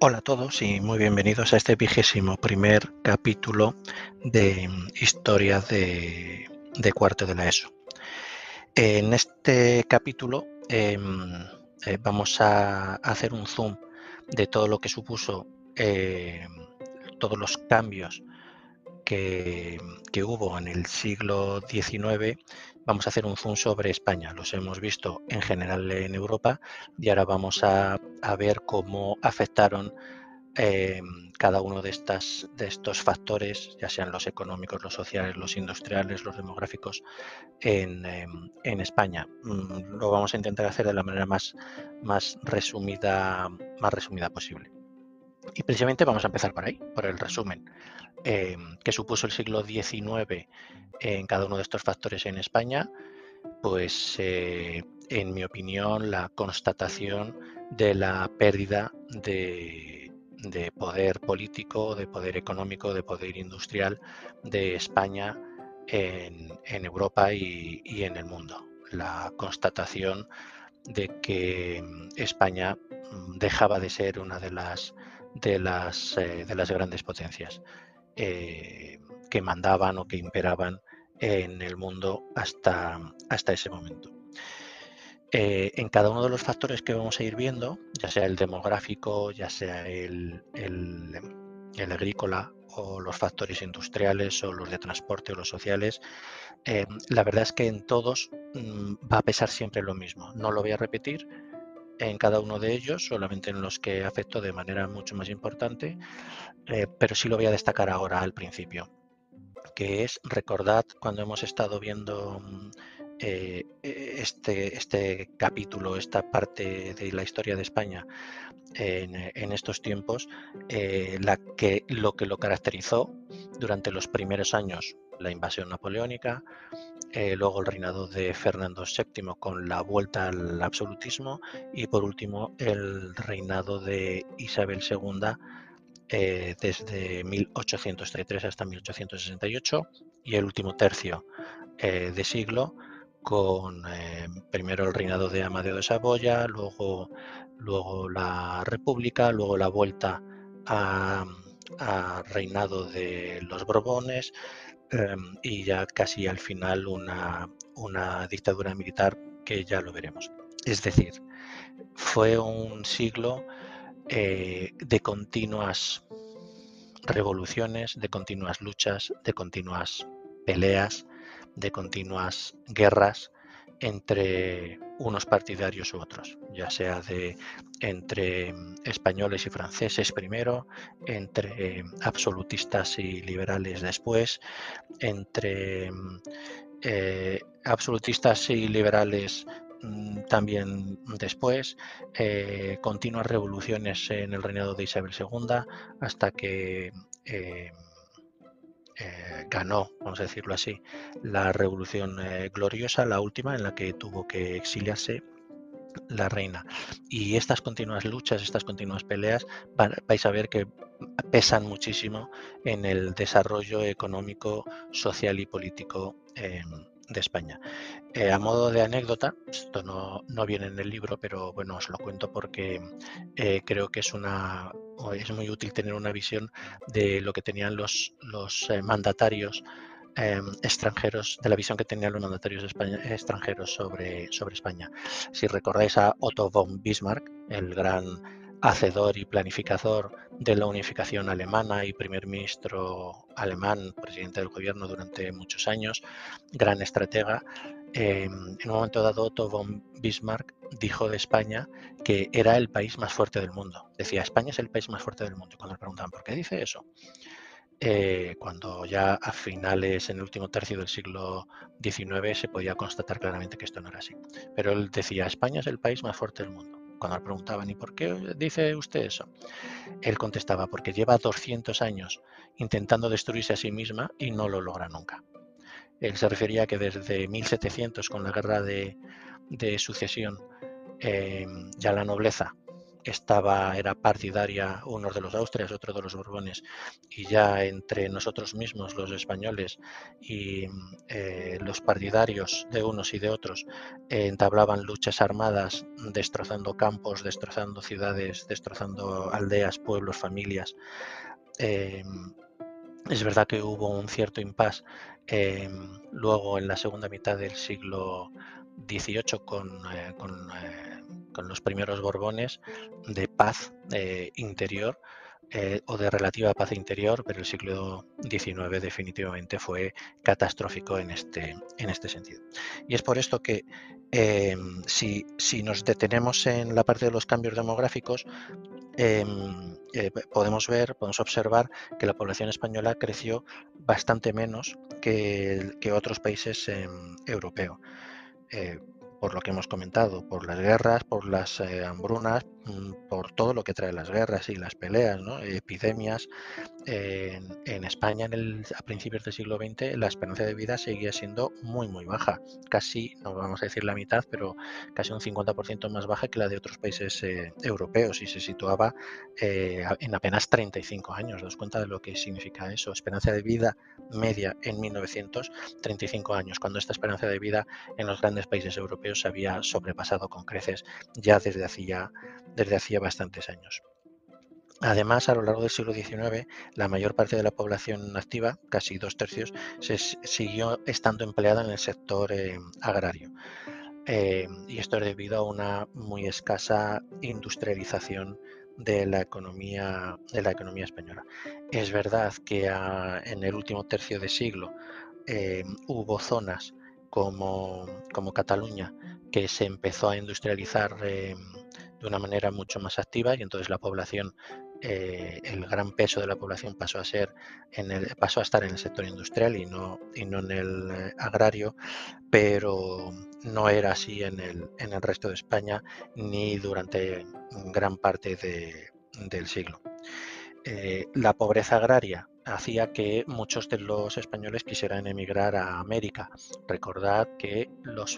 Hola a todos y muy bienvenidos a este vigésimo primer capítulo de Historia de, cuarto de la ESO. En este capítulo em, eh, vamos a hacer un zoom de todo lo que supuso em, todos los cambios que, hubo en el siglo XIX, vamos a hacer un zoom sobre España. Los hemos visto en general en Europa y ahora vamos a, ver cómo afectaron eh, cada uno de, estos factores, ya sean los económicos, los sociales, los industriales, los demográficos, en, em, España. Mm, lo vamos a intentar hacer de la manera más, resumida, más resumida posible. Y precisamente vamos a empezar por ahí, por el resumen. Em, que supuso el siglo XIX en cada uno de estos factores en España, pues eh, en mi opinión la constatación de la pérdida de, poder político, de poder económico, de poder industrial de España en, Europa y, en el mundo. La constatación de que España dejaba de ser una de las, de las, eh, de las grandes potencias. Eh, que mandaban o que imperaban en el mundo hasta, hasta ese momento. Eh, en cada uno de los factores que vamos a ir viendo, ya sea el demográfico, ya sea el, el, agrícola o los factores industriales o los de transporte o los sociales, la verdad es que en todos mm, va a pesar siempre lo mismo. No lo voy a repetir, en cada uno de ellos, solamente en los que afectó de manera mucho más importante, eh, pero sí lo voy a destacar ahora al principio, que es, recordad cuando hemos estado viendo mm, eh, este, este capítulo, esta parte de la historia de España en, estos tiempos, eh, la que, lo que lo caracterizó durante los primeros años, la invasión napoleónica, eh, luego el reinado de Fernando VII con la vuelta al absolutismo y por último el reinado de Isabel II eh, desde 1833 hasta 1868 y el último tercio de siglo con primero el reinado de Amadeo de Saboya, luego, luego la República, luego la vuelta a, reinado de los Borbones, Em, y ya casi al final una, dictadura militar que ya lo veremos. Es decir, fue un siglo eh, de continuas revoluciones, de continuas luchas, de continuas peleas, de continuas guerras entre unos partidarios u otros, ya sea de entre españoles y franceses primero, entre absolutistas y liberales después, entre eh, absolutistas y liberales mm, también después, eh, continuas revoluciones en el reinado de Isabel II hasta que eh, eh, ganó, vamos a decirlo así, la Revolución eh, Gloriosa, la última en la que tuvo que exiliarse la reina. Y estas continuas luchas, estas continuas peleas, vais a ver que pesan muchísimo en el desarrollo económico, social y político de España. Eh, a modo de anécdota, esto no, no, viene en el libro, pero bueno, os lo cuento porque creo que es una, es muy útil tener una visión de lo que tenían los, los eh, mandatarios em, extranjeros, de la visión que tenían los mandatarios extranjeros sobre, sobre España. Si recordáis a Otto von Bismarck, el gran hacedor y planificador de la unificación alemana y primer ministro alemán, presidente del gobierno durante muchos años, gran estratega, em, en un momento dado Otto von Bismarck dijo de España que era el país más fuerte del mundo. Decía, España es el país más fuerte del mundo. Y cuando le preguntaban, ¿por qué dice eso? Eh, cuando ya a finales, en el último tercio del siglo XIX, se podía constatar claramente que esto no era así. Pero él decía, España es el país más fuerte del mundo. Cuando le preguntaban, ¿y por qué dice usted eso? Él contestaba, porque lleva 200 años intentando destruirse a sí misma y no lo logra nunca. Él se refería a que desde 1700, con la guerra de, sucesión, em, ya la nobleza estaba, era partidaria uno de los Austrias, otro de los Borbones, y ya entre nosotros mismos, los españoles, y eh, los partidarios de unos y de otros, entablaban luchas armadas, destrozando campos, destrozando ciudades, destrozando aldeas, pueblos, familias. Em, es verdad que hubo un cierto impasse em, luego en la segunda mitad del siglo XVIII con, eh, eh, con, los primeros Borbones de paz eh, interior o de relativa paz interior, pero el siglo XIX definitivamente fue catastrófico en este, en este sentido. Y es por esto que em, si, si nos detenemos en la parte de los cambios demográficos, Em, eh, podemos ver, podemos observar que la población española creció bastante menos que, otros países em, europeos. Por lo que hemos comentado, por las guerras, por las eh, hambrunas, mm, por todo lo que trae las guerras y las peleas, epidemias. En, España, en el, a principios del siglo XX, la esperanza de vida seguía siendo muy, muy baja. Casi, no vamos a decir la mitad, pero casi un 50% más baja que la de otros países eh, europeos y se situaba eh, en apenas 35 años. ¿Os cuenta de lo que significa eso? Esperanza de vida media en 1935 años, cuando esta esperanza de vida en los grandes países europeos se había sobrepasado con creces ya desde hacía, desde hacía bastantes años. Además, a lo largo del siglo XIX, la mayor parte de la población activa, casi dos tercios, se siguió estando empleada en el sector eh, agrario. Eh, y esto es debido a una muy escasa industrialización de la economía, de la economía española. Es verdad que en el último tercio de siglo eh, hubo zonas como, como, Cataluña que se empezó a industrializar de una manera mucho más activa y entonces la población eh, el gran peso de la población pasó a ser en el, pasó a estar en el sector industrial y no, y no en el eh, agrario, pero no era así en el, en el resto de España ni durante gran parte del siglo. Eh, la pobreza agraria hacía que muchos de los españoles quisieran emigrar a América. Recordad que los,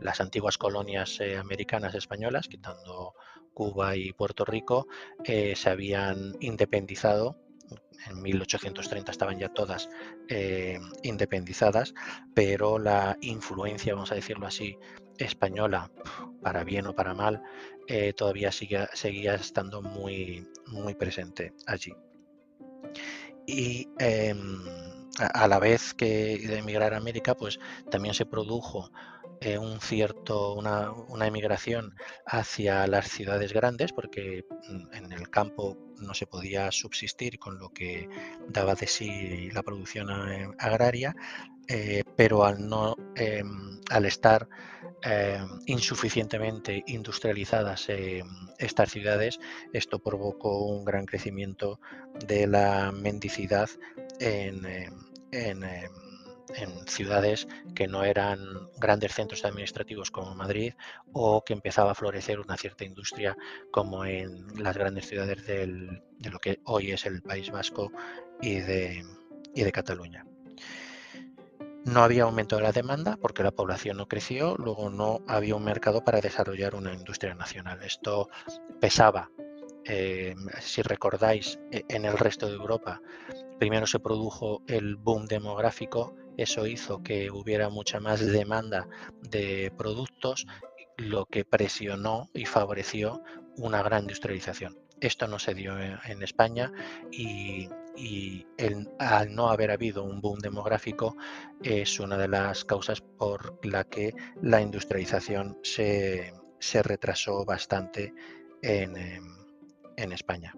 las antiguas colonias americanas españolas, quitando Cuba y Puerto Rico eh, se habían independizado. En 1830 estaban ya todas eh, independizadas, pero la influencia, vamos a decirlo así, española, para bien o para mal, eh, todavía seguía estando muy, muy presente allí. Y em, a, la vez que de emigrar a América, pues también se produjo eh, un cierto, una, una, emigración hacia las ciudades grandes, porque mm, en el campo no se podía subsistir con lo que daba de sí la producción eh, agraria, eh, pero al, no, em, al estar em, insuficientemente industrializadas em, estas ciudades, esto provocó un gran crecimiento de la mendicidad en, en en ciudades que no eran grandes centros administrativos como Madrid o que empezaba a florecer una cierta industria como en las grandes ciudades de lo que hoy es el País Vasco y de, y de Cataluña. No había aumento de la demanda porque la población no creció, luego no había un mercado para desarrollar una industria nacional. Esto pesaba, eh, si recordáis, e, en el resto de Europa. Primero se produjo el boom demográfico eso hizo que hubiera mucha más demanda de productos, lo que presionó y favoreció una gran industrialización. Esto no se dio en España y, al no haber habido un boom demográfico es una de las causas por la que la industrialización se, retrasó bastante en España.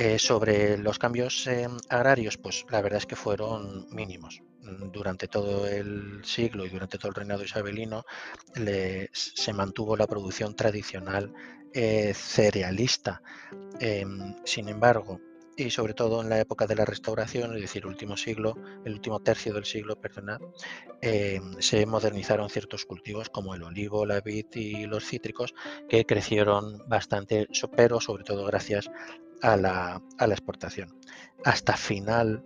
Eh, sobre los cambios em, agrarios, pues la verdad es que fueron mínimos. Mm, durante todo el siglo y durante todo el reinado isabelino se mantuvo la producción tradicional eh, cerealista. Em, sin embargo, y sobre todo en la época de la restauración, es decir, el último siglo, el último tercio del siglo, perdonad, em, se modernizaron ciertos cultivos como el olivo, la vid y los cítricos, que crecieron bastante, pero sobre todo gracias a la, exportación. Hasta final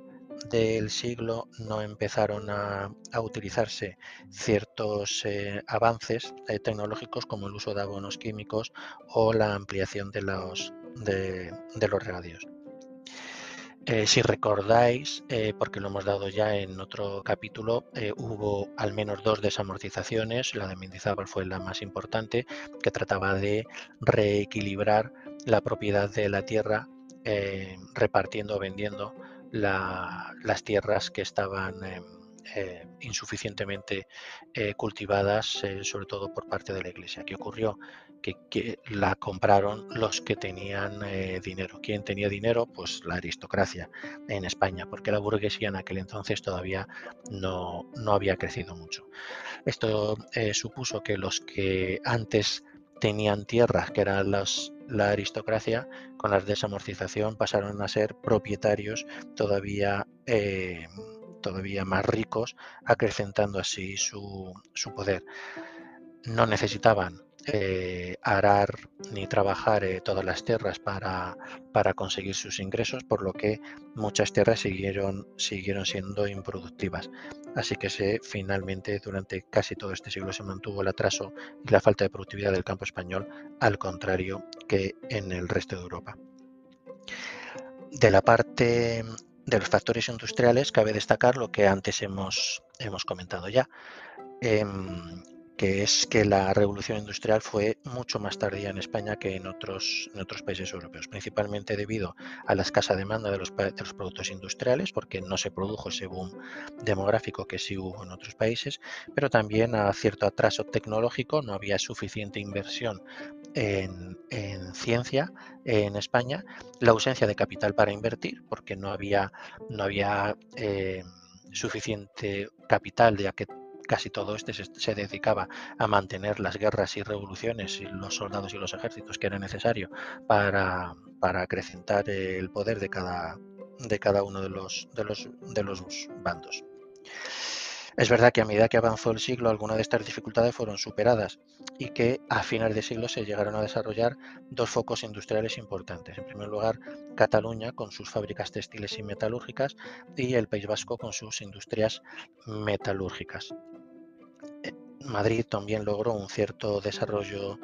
del siglo no empezaron a, utilizarse ciertos eh, avances eh, tecnológicos como el uso de abonos químicos o la ampliación de los, de, los regadíos. Si recordáis, porque lo hemos dado ya en otro capítulo, hubo al menos dos desamortizaciones. La de Mendizábal fue la más importante, que trataba de reequilibrar la propiedad de la tierra eh, repartiendo o vendiendo las tierras que estaban em, eh, insuficientemente eh, cultivadas, sobre todo por parte de la Iglesia. ¿Qué ocurrió? Que, la compraron los que tenían dinero. ¿Quién tenía dinero? Pues la aristocracia en España, porque la burguesía en aquel entonces todavía no, no había crecido mucho. Esto supuso que los que antes tenían tierras, que eran la aristocracia, con la desamortización pasaron a ser propietarios todavía, eh, todavía más ricos, acrecentando así su, su poder. No necesitaban eh, arar ni trabajar eh, todas las tierras para, para, conseguir sus ingresos, por lo que muchas tierras siguieron, siguieron siendo improductivas. Así que se, finalmente durante casi todo este siglo se mantuvo el atraso y la falta de productividad del campo español, al contrario que en el resto de Europa. De la parte de los factores industriales cabe destacar lo que antes hemos, hemos comentado ya. Em, que es que la revolución industrial fue mucho más tardía en España que en otros, en otros países europeos, principalmente debido a la escasa demanda de los, de los, productos industriales, porque no se produjo ese boom demográfico que sí hubo en otros países, pero también a cierto atraso tecnológico, no había suficiente inversión en, en ciencia en España, la ausencia de capital para invertir, porque no había, no había eh, suficiente capital de que casi todo este se, dedicaba a mantener las guerras y revoluciones y los soldados y los ejércitos que era necesario para, para acrecentar el poder de cada, de cada uno de los, de los, de los bandos. Es verdad que a medida que avanzó el siglo algunas de estas dificultades fueron superadas y que a finales de siglo se llegaron a desarrollar dos focos industriales importantes. En primer lugar, Cataluña con sus fábricas textiles y metalúrgicas y el País Vasco con sus industrias metalúrgicas. Madrid también logró un cierto desarrollo,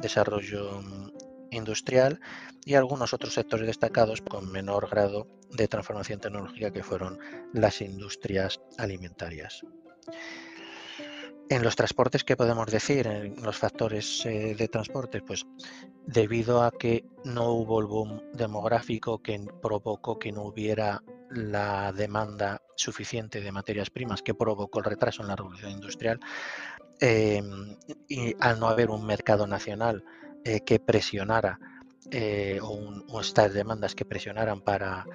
mm, industrial y algunos otros sectores destacados con menor grado de transformación tecnológica que fueron las industrias alimentarias. En los transportes, ¿qué podemos decir? En los factores eh, de transporte, pues debido a que no hubo el boom demográfico que provocó que no hubiera la demanda suficiente de materias primas que provocó el retraso en la revolución industrial, Em, y al no haber un mercado nacional eh, que presionara eh, o, un, estas demandas que presionaran para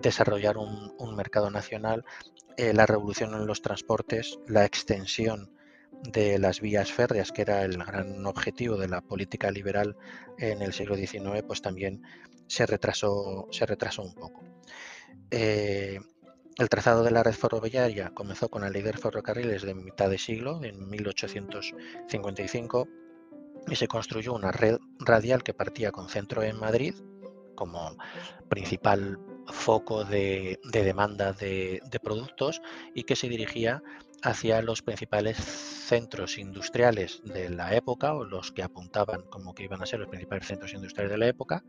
desarrollar un, mercado nacional, eh, la revolución en los transportes, la extensión de las vías férreas, que era el gran objetivo de la política liberal en el siglo XIX, pues también se retrasó, se retrasó un poco. El trazado de la red ferroviaria comenzó con la de ferrocarriles de mitad de siglo, en 1855, y se construyó una red radial que partía con centro en Madrid como principal foco de, demanda de, productos y que se dirigía hacia los principales centros industriales de la época o los que apuntaban como que iban a ser los principales centros industriales de la época,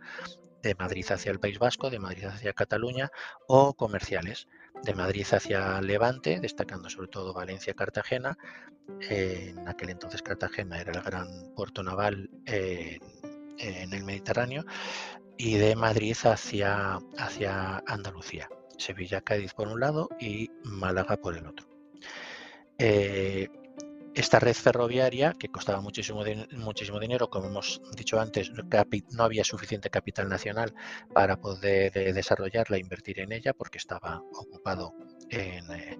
de Madrid hacia el País Vasco, de Madrid hacia Cataluña o comerciales de Madrid hacia Levante, destacando sobre todo Valencia-Cartagena. en aquel entonces Cartagena era el gran puerto naval en, el Mediterráneo y de Madrid hacia, hacia Andalucía. Sevilla-Cádiz por un lado y Málaga por el otro. Eh, esta red ferroviaria, que costaba muchísimo, muchísimo dinero, como hemos dicho antes, no había suficiente capital nacional para poder eh, desarrollarla e invertir en ella porque estaba ocupado en, eh,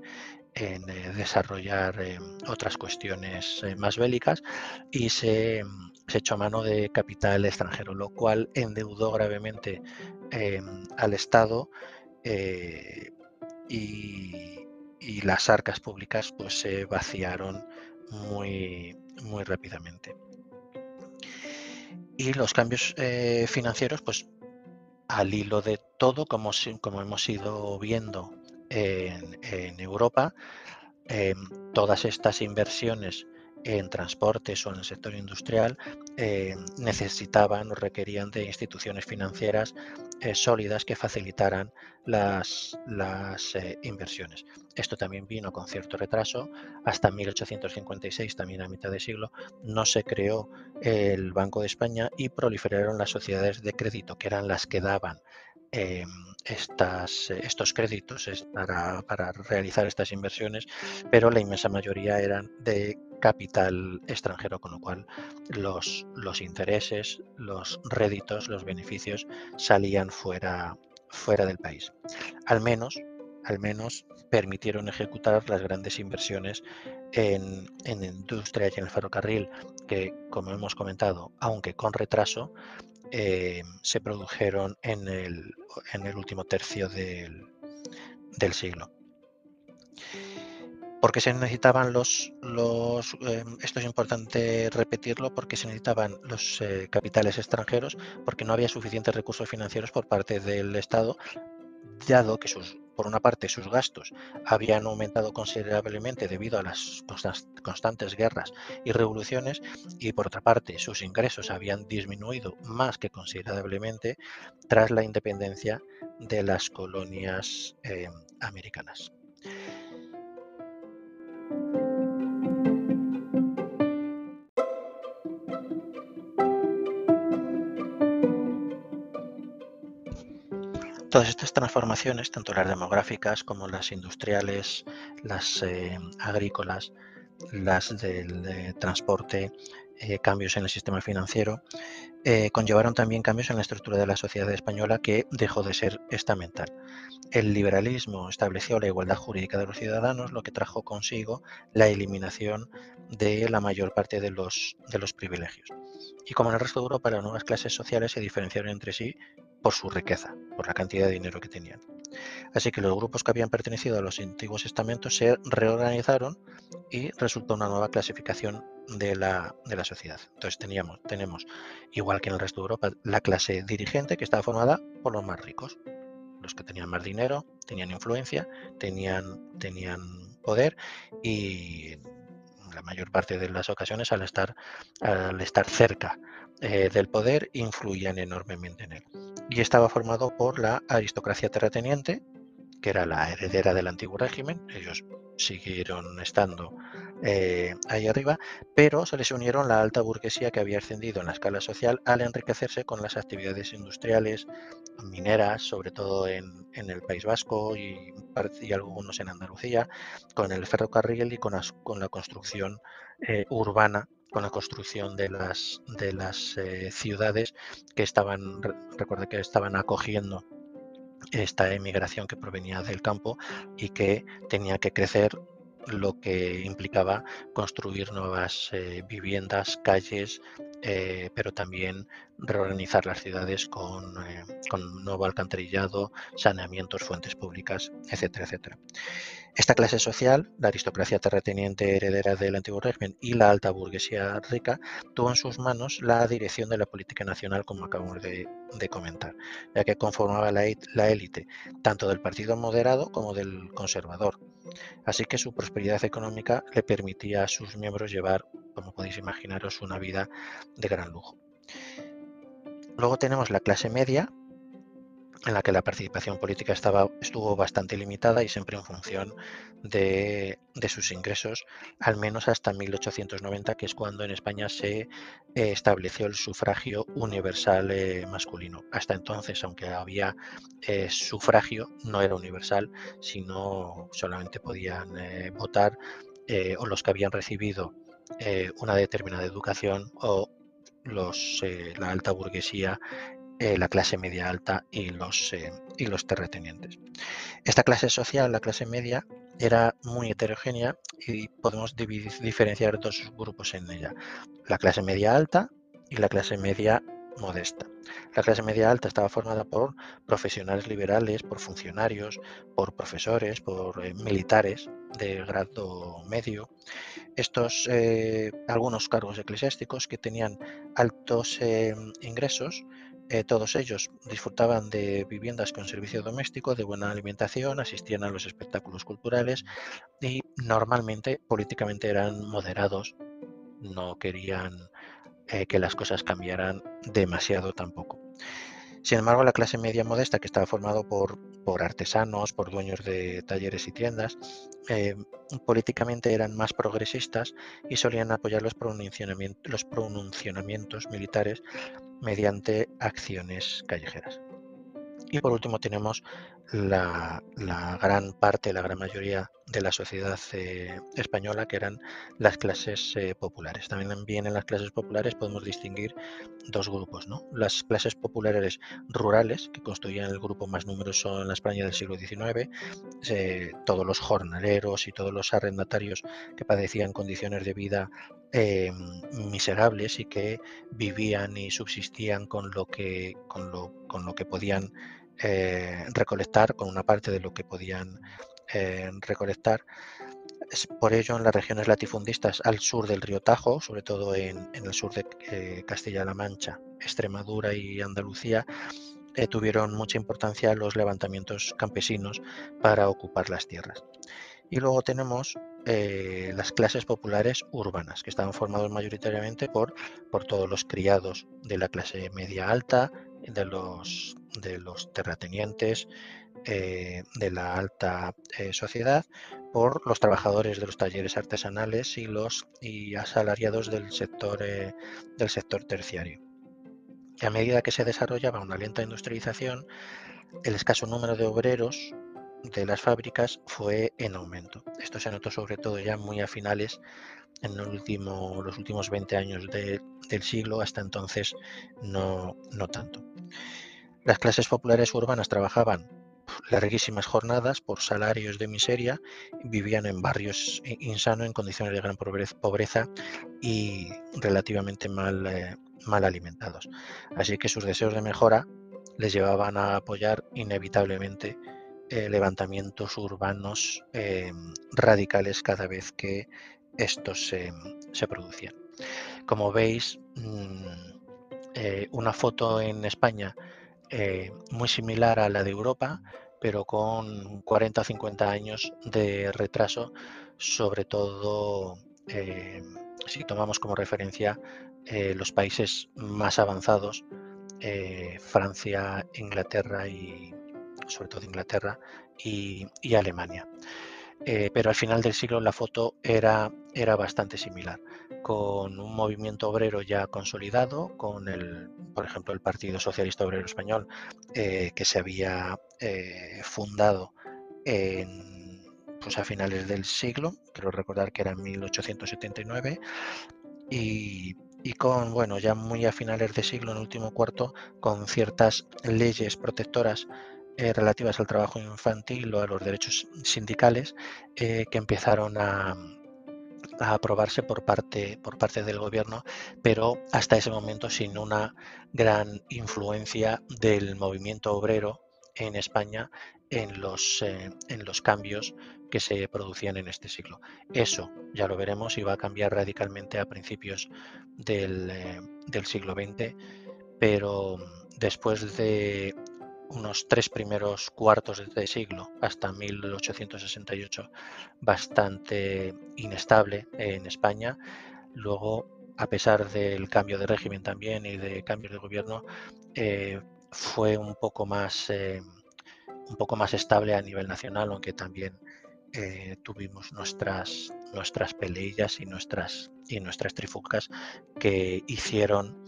desarrollar otras cuestiones más bélicas y se, echó a mano de capital extranjero, lo cual endeudó gravemente al Estado y, y las arcas públicas pues se vaciaron muy, muy rápidamente. Y los cambios eh, financieros, pues al hilo de todo, como, como hemos ido viendo en, Europa, em, todas estas inversiones en transportes o en el sector industrial eh, necesitaban o requerían de instituciones financieras eh, sólidas que facilitaran las, las eh, inversiones. Esto también vino con cierto retraso. Hasta 1856, también a mitad de siglo, no se creó el Banco de España y proliferaron las sociedades de crédito, que eran las que daban em, estas, estos créditos para, realizar estas inversiones, pero la inmensa mayoría eran de capital extranjero, con lo cual los, intereses, los réditos, los beneficios salían fuera, fuera del país. Al menos, al menos permitieron ejecutar las grandes inversiones en, en industria y en el ferrocarril, que como hemos comentado, aunque con retraso, eh, se produjeron en el, en el último tercio del, del siglo. ¿Por qué se necesitaban los, los em, esto es importante repetirlo, porque se necesitaban los eh, capitales extranjeros, porque no había suficientes recursos financieros por parte del Estado, dado que sus, por una parte sus gastos habían aumentado considerablemente debido a las constantes guerras y revoluciones, y por otra parte sus ingresos habían disminuido más que considerablemente tras la independencia de las colonias em, americanas. Todas estas transformaciones, tanto las demográficas como las industriales, las eh, agrícolas, las del transporte, eh, cambios en el sistema financiero, eh, conllevaron también cambios en la estructura de la sociedad española que dejó de ser estamental. El liberalismo estableció la igualdad jurídica de los ciudadanos, lo que trajo consigo la eliminación de la mayor parte de los, de los privilegios. Y como en el resto de Europa, las nuevas clases sociales se diferenciaron entre sí por su riqueza, por la cantidad de dinero que tenían. Así que los grupos que habían pertenecido a los antiguos estamentos se reorganizaron y resultó una nueva clasificación de la, sociedad. Entonces teníamos, tenemos, igual que en el resto de Europa, la clase dirigente que estaba formada por los más ricos, los que tenían más dinero, tenían influencia, tenían, tenían poder y la mayor parte de las ocasiones al estar, al estar cerca eh, del poder influían enormemente en él. Y estaba formado por la aristocracia terrateniente, que era la heredera del antiguo régimen, ellos siguieron estando eh, ahí arriba, pero se les unieron la alta burguesía que había ascendido en la escala social al enriquecerse con las actividades industriales, mineras, sobre todo en, el País Vasco y, y, algunos en Andalucía, con el ferrocarril y con, con la construcción eh, urbana con la construcción de las, de las eh, ciudades que estaban, que estaban acogiendo esta emigración que provenía del campo y que tenía que crecer lo que implicaba construir nuevas eh, viviendas, calles, eh, pero también reorganizar las ciudades con, eh, con, nuevo alcantarillado, saneamientos, fuentes públicas, etcétera, etcétera. Esta clase social, la aristocracia terrateniente heredera del antiguo régimen y la alta burguesía rica, tuvo en sus manos la dirección de la política nacional, como acabamos de, comentar, ya que conformaba la, la élite tanto del partido moderado como del conservador. Así que su prosperidad económica le permitía a sus miembros llevar, como podéis imaginaros, una vida de gran lujo. Luego tenemos la clase media, en la que la participación política estaba, estuvo bastante limitada y siempre en función de, sus ingresos, al menos hasta 1890, que es cuando en España se eh, estableció el sufragio universal eh, masculino. Hasta entonces, aunque había eh, sufragio, no era universal, sino solamente podían votar o los que habían recibido una determinada educación o los, la alta burguesía eh, la clase media alta y los, eh, y los terratenientes. Esta clase social, la clase media, era muy heterogénea y podemos diferenciar dos grupos en ella. La clase media alta y la clase media modesta. La clase media alta estaba formada por profesionales liberales, por funcionarios, por profesores, por eh, militares de grado medio. Estos, algunos cargos eclesiásticos que tenían altos ingresos Eh, todos ellos disfrutaban de viviendas con servicio doméstico, de buena alimentación, asistían a los espectáculos culturales y normalmente políticamente eran moderados, no querían eh, que las cosas cambiaran demasiado tampoco. Sin embargo, la clase media modesta, que estaba formado por, por artesanos, por dueños de talleres y tiendas, eh, políticamente eran más progresistas y solían apoyar los pronunciamientos militares mediante acciones callejeras. Y por último tenemos la, gran parte, la gran mayoría de la sociedad eh, española, que eran las clases eh, populares. También en las clases populares podemos distinguir dos grupos. ¿no? Las clases populares rurales, que constituían el grupo más numeroso en la España del siglo XIX, eh, todos los jornaleros y todos los arrendatarios que padecían condiciones de vida miserables y que vivían y subsistían con lo que podían eh, recolectar con una parte de lo que podían eh, recolectar. Es por ello, en las regiones latifundistas al sur del río Tajo, sobre todo en, el sur de eh, Castilla-La Mancha, Extremadura y Andalucía, tuvieron mucha importancia los levantamientos campesinos para ocupar las tierras. Y luego tenemos las clases populares urbanas, que estaban formados mayoritariamente por, por todos los criados de la clase media alta, de los, de los terratenientes eh, de la alta eh, sociedad por los trabajadores de los talleres artesanales y los y asalariados del sector, eh, del sector terciario. Y a medida que se desarrollaba una lenta industrialización, el escaso número de obreros de las fábricas fue en aumento. Esto se notó sobre todo ya muy a finales, en los últimos 20 años del siglo, hasta entonces no, no tanto. Las clases populares urbanas trabajaban larguísimas jornadas por salarios de miseria, vivían en barrios insanos en condiciones de gran pobreza y relativamente mal, eh, mal alimentados. Así que sus deseos de mejora les llevaban a apoyar inevitablemente eh, levantamientos urbanos eh, radicales cada vez que estos se, producían. Como veis, mm, eh, una foto en España muy similar a la de Europa, pero con 40 o 50 años de retraso, sobre todo si tomamos como referencia los países más avanzados, Francia, Inglaterra y, sobre todo Inglaterra y, Alemania. Eh, pero al final del siglo la foto era, era bastante similar, con un movimiento obrero ya consolidado, con el, por ejemplo, el Partido Socialista Obrero Español, eh, que se había eh, fundado en, pues a finales del siglo, quiero recordar que era en 1879, y, y con, bueno, ya muy a finales de siglo, en el último cuarto, con ciertas leyes protectoras eh, relativas al trabajo infantil o a los derechos sindicales eh, que empezaron a, aprobarse por parte, por parte del gobierno, pero hasta ese momento sin una gran influencia del movimiento obrero en España en los, eh, en los cambios que se producían en este siglo. Eso ya lo veremos y va a cambiar radicalmente a principios del, del siglo XX, pero después de unos tres primeros cuartos de siglo hasta 1868 bastante inestable en España. Luego, a pesar del cambio de régimen también y de cambios de gobierno, eh, fue un poco más eh, un poco más estable a nivel nacional, aunque también eh, tuvimos nuestras nuestras peleillas y nuestras y nuestras trifulcas que hicieron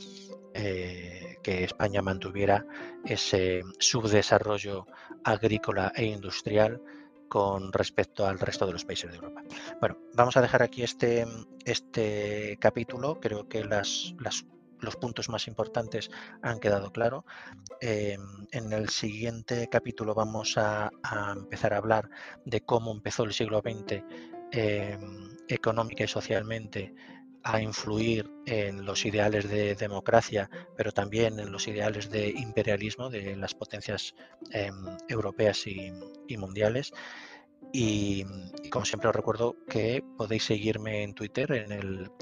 que España mantuviera ese subdesarrollo agrícola e industrial con respecto al resto de los países de Europa. Bueno, vamos a dejar aquí este, este capítulo. Creo que los puntos más importantes han quedado claros. Em, en el siguiente capítulo vamos a, empezar a hablar de cómo empezó el siglo XX em, económica y socialmente a influir en los ideales de democracia, pero también en los ideales de imperialismo de las potencias em, europeas y, mundiales. Y, como siempre os recuerdo que podéis seguirme en Twitter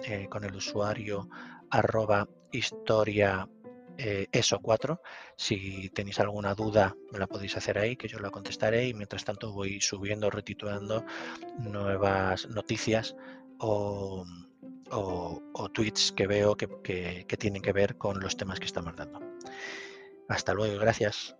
eh, con el usuario arroba historia eh, ESO 4. Si tenéis alguna duda, me la podéis hacer ahí, que yo la contestaré y mientras tanto voy subiendo, retitulando nuevas noticias o, tweets que veo que tienen que ver con los temas que estamos dando. Hasta luego, gracias.